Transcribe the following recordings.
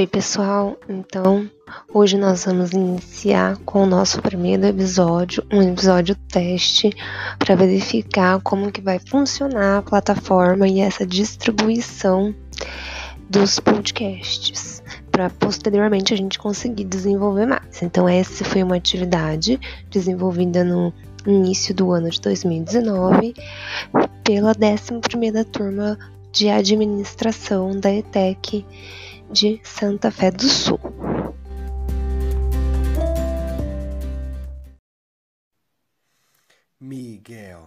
Oi, pessoal. Então, hoje nós vamos iniciar com o nosso primeiro episódio, um episódio teste para verificar como que vai funcionar a plataforma e essa distribuição dos podcasts, para posteriormente a gente conseguir desenvolver mais. Então, essa foi uma atividade desenvolvida no início do ano de 2019 pela 11ª turma de administração da ETEC de Santa Fé do Sul. Miguel.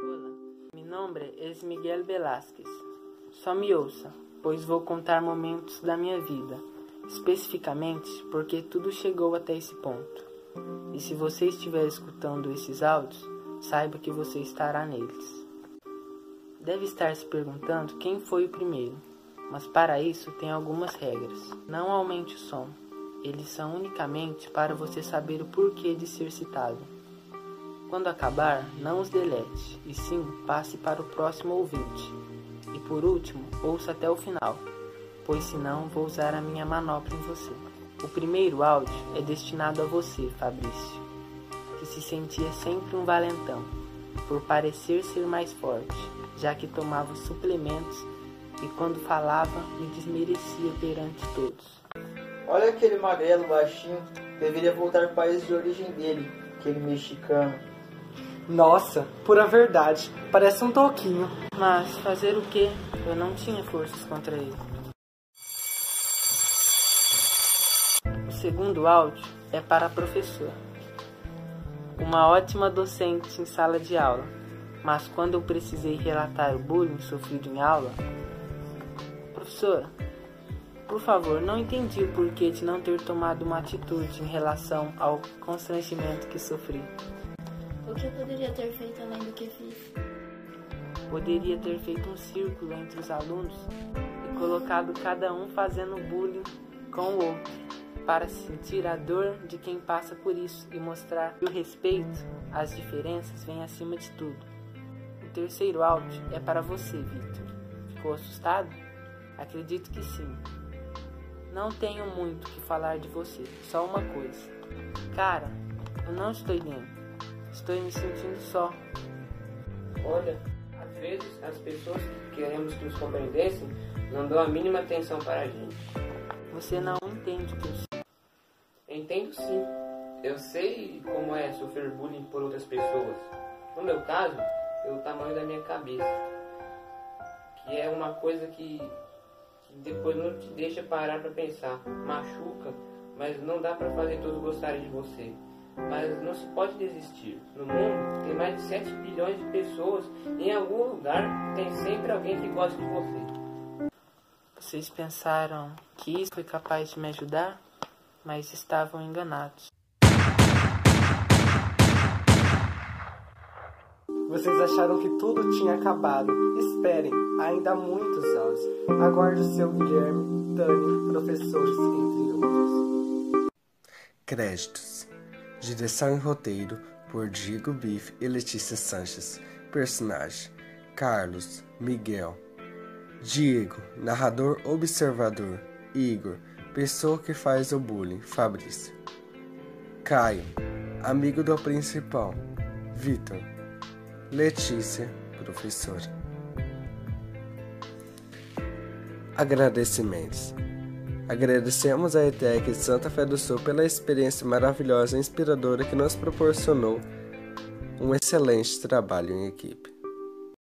Olá, meu nome é Miguel Velázquez. Só me ouça, pois vou contar momentos da minha vida, especificamente porque tudo chegou até esse ponto. E se você estiver escutando esses áudios, saiba que você estará neles. Deve estar se perguntando quem foi o primeiro, mas para isso tem algumas regras. Não aumente o som, eles são unicamente para você saber o porquê de ser citado. Quando acabar, não os delete, e sim passe para o próximo ouvinte. E por último, ouça até o final, pois senão vou usar a minha manopla em você. O primeiro áudio é destinado a você, Fabrício, se sentia sempre um valentão, por parecer ser mais forte, já que tomava suplementos e quando falava me desmerecia perante todos. Olha aquele magrelo baixinho, deveria voltar para o país de origem dele, aquele mexicano. Nossa, pura verdade, parece um toquinho. Mas fazer o que? Eu não tinha forças contra ele. segundo áudio é para a professora. Uma ótima docente em sala de aula, mas quando eu precisei relatar o bullying sofrido em aula, professora, por favor, não entendi o porquê de não ter tomado uma atitude em relação ao constrangimento que sofri. O que eu poderia ter feito além do que fiz? Poderia ter feito um círculo entre os alunos e colocado cada um fazendo bullying com o outro para sentir a dor de quem passa por isso e mostrar que o respeito às diferenças vem acima de tudo. O terceiro áudio é para você, Victor. Ficou assustado? Acredito que sim. Não tenho muito que falar de você, só uma coisa. Cara, eu não estou bem. Estou me sentindo só. Olha, às vezes as pessoas que queremos que nos compreendessem não dão a mínima atenção para a gente. Você não entende o que eu Entendo sim. Eu sei como é sofrer bullying por outras pessoas. No meu caso, pelo tamanho da minha cabeça. Que é uma coisa que, que depois não te deixa parar para pensar. Machuca, mas não dá para fazer todos gostarem de você. Mas não se pode desistir. No mundo tem mais de 7 bilhões de pessoas. Em algum lugar tem sempre alguém que gosta de você. Vocês pensaram que isso foi capaz de me ajudar? Mas estavam enganados. Vocês acharam que tudo tinha acabado. Esperem, ainda há muitos anos. Aguarde o seu Guilherme, Dani, professores, entre outros. Créditos: Direção e roteiro por Diego Biff e Letícia Sanches. Personagem: Carlos, Miguel. Diego, narrador observador. Igor, Pessoa que faz o bullying, Fabrício. Caio, amigo do principal, Vitor. Letícia, professora. Agradecimentos. Agradecemos a ETEC de Santa Fé do Sul pela experiência maravilhosa e inspiradora que nos proporcionou um excelente trabalho em equipe.